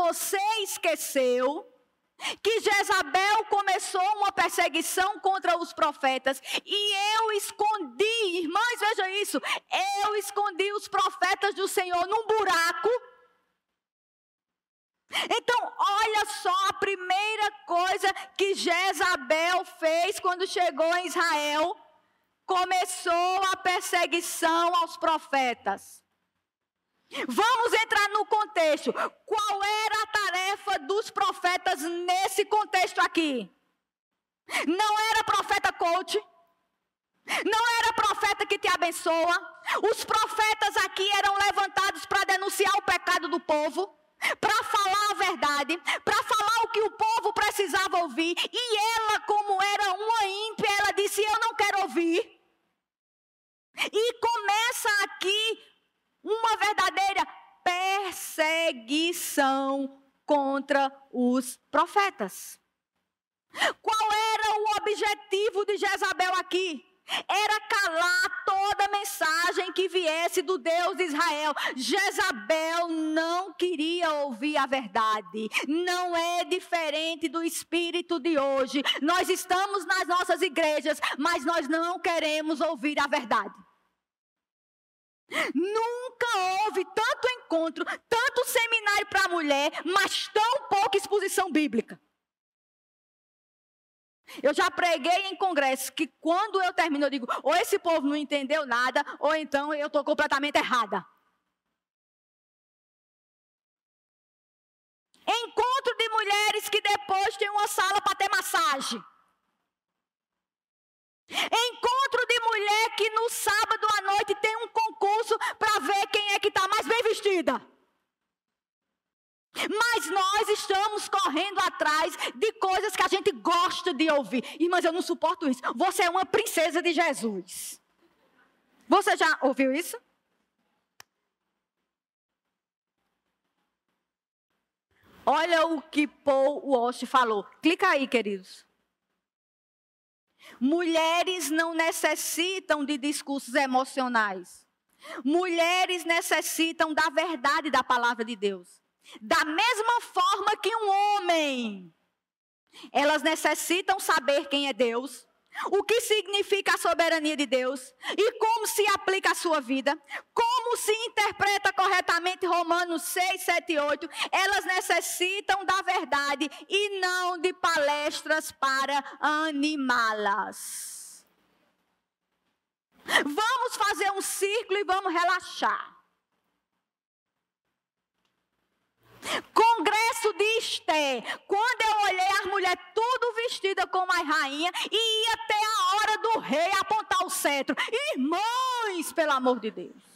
você esqueceu que Jezabel começou uma perseguição contra os profetas e eu escondi, irmãs, veja isso, eu escondi os profetas do Senhor num buraco. Então, olha só a primeira coisa que Jezabel fez quando chegou em Israel: começou a perseguição aos profetas. Vamos entrar no contexto. Qual era a tarefa dos profetas nesse contexto aqui? Não era profeta coach. Não era profeta que te abençoa. Os profetas aqui eram levantados para denunciar o pecado do povo, para falar a verdade, para falar o que o povo precisava ouvir. E ela, como era uma ímpia, ela disse: Eu não quero ouvir. E começa aqui uma verdadeira perseguição contra os profetas. Qual era o objetivo de Jezabel aqui? Era calar toda mensagem que viesse do Deus de Israel. Jezabel não queria ouvir a verdade. Não é diferente do espírito de hoje. Nós estamos nas nossas igrejas, mas nós não queremos ouvir a verdade. Nunca houve tanto encontro, tanto seminário para mulher, mas tão pouca exposição bíblica. Eu já preguei em congressos que quando eu termino, eu digo, ou esse povo não entendeu nada, ou então eu estou completamente errada. Encontro de mulheres que depois tem uma sala para ter massagem. Encontro de mulher que no sábado à noite tem um concurso para ver quem é que está mais bem vestida. Mas nós estamos correndo atrás de coisas que a gente gosta de ouvir. Irmãs, eu não suporto isso. Você é uma princesa de Jesus. Você já ouviu isso? Olha o que Paul Walsh falou. Clica aí, queridos. Mulheres não necessitam de discursos emocionais. Mulheres necessitam da verdade da palavra de Deus. Da mesma forma que um homem. Elas necessitam saber quem é Deus, o que significa a soberania de Deus e como se aplica à sua vida, como se interpreta corretamente Romanos 6, 7 e 8. Elas necessitam da verdade e não de palestras para animá-las. Vamos fazer um círculo e vamos relaxar. Congresso de Esté. Quando eu olhei as mulheres tudo vestida como as rainhas e ia até a hora do rei apontar o cetro. Irmãs, pelo amor de Deus.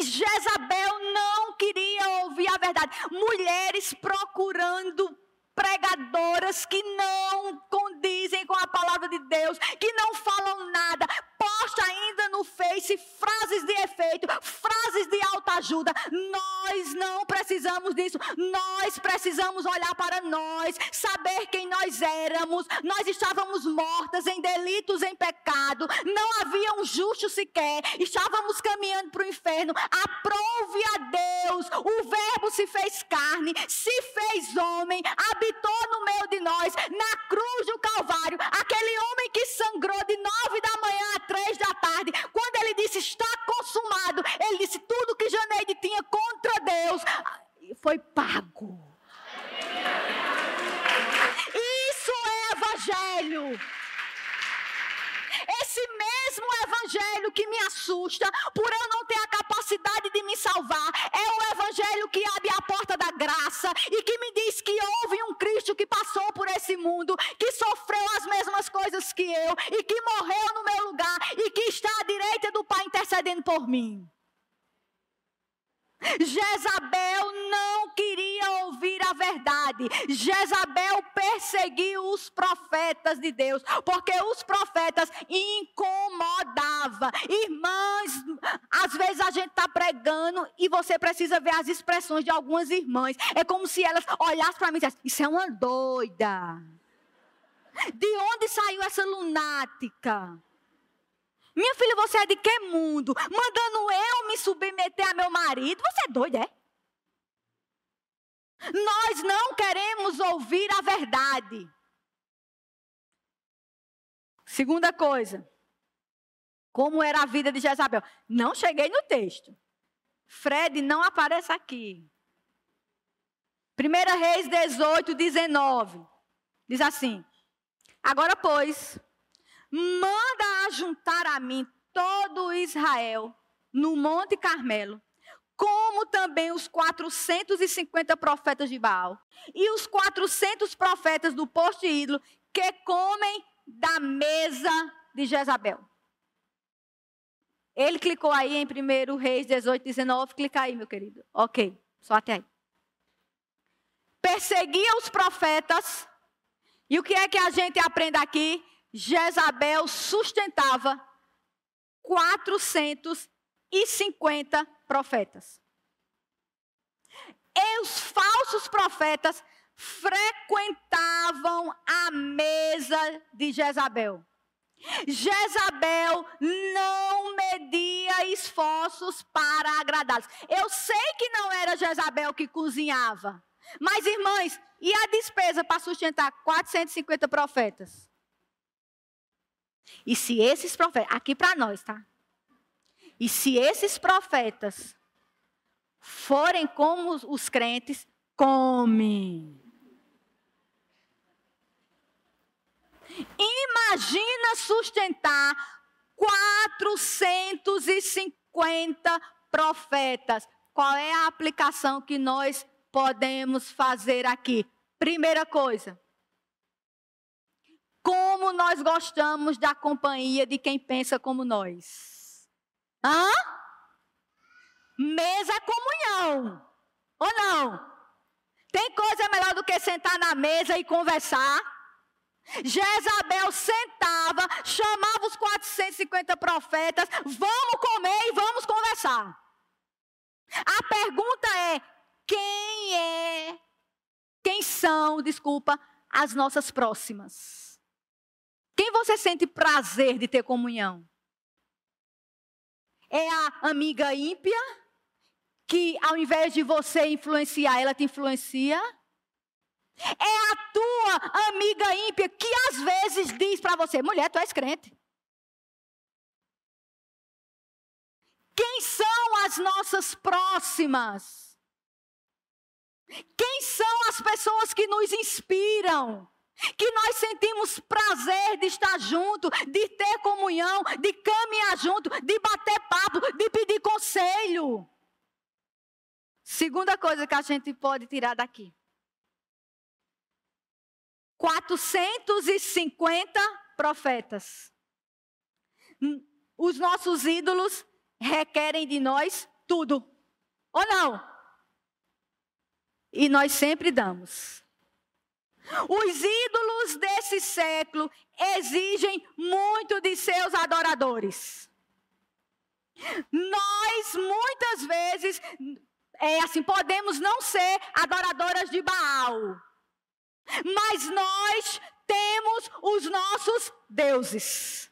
Jezabel não queria ouvir a verdade. Mulheres procurando pregadoras que não condizem com a palavra de Deus, que não falam nada, posta ainda no Face frases de efeito, frases de alta ajuda. Nós não precisamos disso. Nós precisamos olhar para nós, saber quem nós éramos. Nós estávamos mortas em delitos, em pecado. Não havia um justo sequer. Estávamos caminhando para o inferno. Aprove a Deus. O Verbo se fez carne, se fez homem, habitou no meio de nós, na cruz do Calvário. Aquele homem que sangrou de nove da manhã a três da tarde, quando ele disse está consumado, ele disse tudo que Janeide tinha contra Deus foi pago. Isso é evangelho. Esse mesmo evangelho que me assusta, por eu não ter a capacidade de me salvar, é o evangelho que abre a porta da graça e que me diz que houve um Cristo que passou por esse mundo, que sofreu as mesmas coisas que eu e que morreu no meu lugar e que está à direita do Pai intercedendo por mim. Jezabel não queria ouvir a verdade. Jezabel perseguiu os profetas de Deus, porque os profetas incomodavam. Irmãs, às vezes a gente está pregando e você precisa ver as expressões de algumas irmãs. É como se elas olhassem para mim e dissessem: Isso é uma doida. De onde saiu essa lunática? Minha filha, você é de que mundo? Mandando eu me submeter a meu marido. Você é doido, é? Nós não queremos ouvir a verdade. Segunda coisa, como era a vida de Jezabel? Não cheguei no texto. Fred não aparece aqui. 1 Reis 18, 19. Diz assim: Agora, pois, manda ajuntar a mim todo Israel no Monte Carmelo, como também os 450 profetas de Baal e os 400 profetas do posto ídolo que comem da mesa de Jezabel. Ele clicou aí em 1 Reis 18, 19. Clica aí, meu querido. Ok, só até aí. Perseguia os profetas. E o que é que a gente aprende aqui? Jezabel sustentava 450 profetas. E os falsos profetas frequentavam a mesa de Jezabel. Jezabel não media esforços para agradá-los. Eu sei que não era Jezabel que cozinhava. Mas, irmãs, e a despesa para sustentar 450 profetas? E se esses profetas, aqui para nós, tá? E se esses profetas forem como os crentes, comem. Imagina sustentar 450 profetas. Qual é a aplicação que nós podemos fazer aqui? Primeira coisa, como nós gostamos da companhia de quem pensa como nós. Hã? Mesa é comunhão. Ou não? Tem coisa melhor do que sentar na mesa e conversar? Jezabel sentava, chamava os 450 profetas, vamos comer e vamos conversar. A pergunta é: quem é, quem são, desculpa, as nossas próximas? Você sente prazer de ter comunhão? É a amiga ímpia, que ao invés de você influenciar, ela te influencia? É a tua amiga ímpia que às vezes diz para você: mulher, tu és crente. Quem são as nossas próximas? Quem são as pessoas que nos inspiram? Que nós sentimos prazer de estar junto, de ter comunhão, de caminhar junto, de bater papo, de pedir conselho. Segunda coisa que a gente pode tirar daqui. 450 profetas. Os nossos ídolos requerem de nós tudo. Ou não? E nós sempre damos. Os ídolos desse século exigem muito de seus adoradores. Nós, muitas vezes, é assim, podemos não ser adoradoras de Baal, mas nós temos os nossos deuses.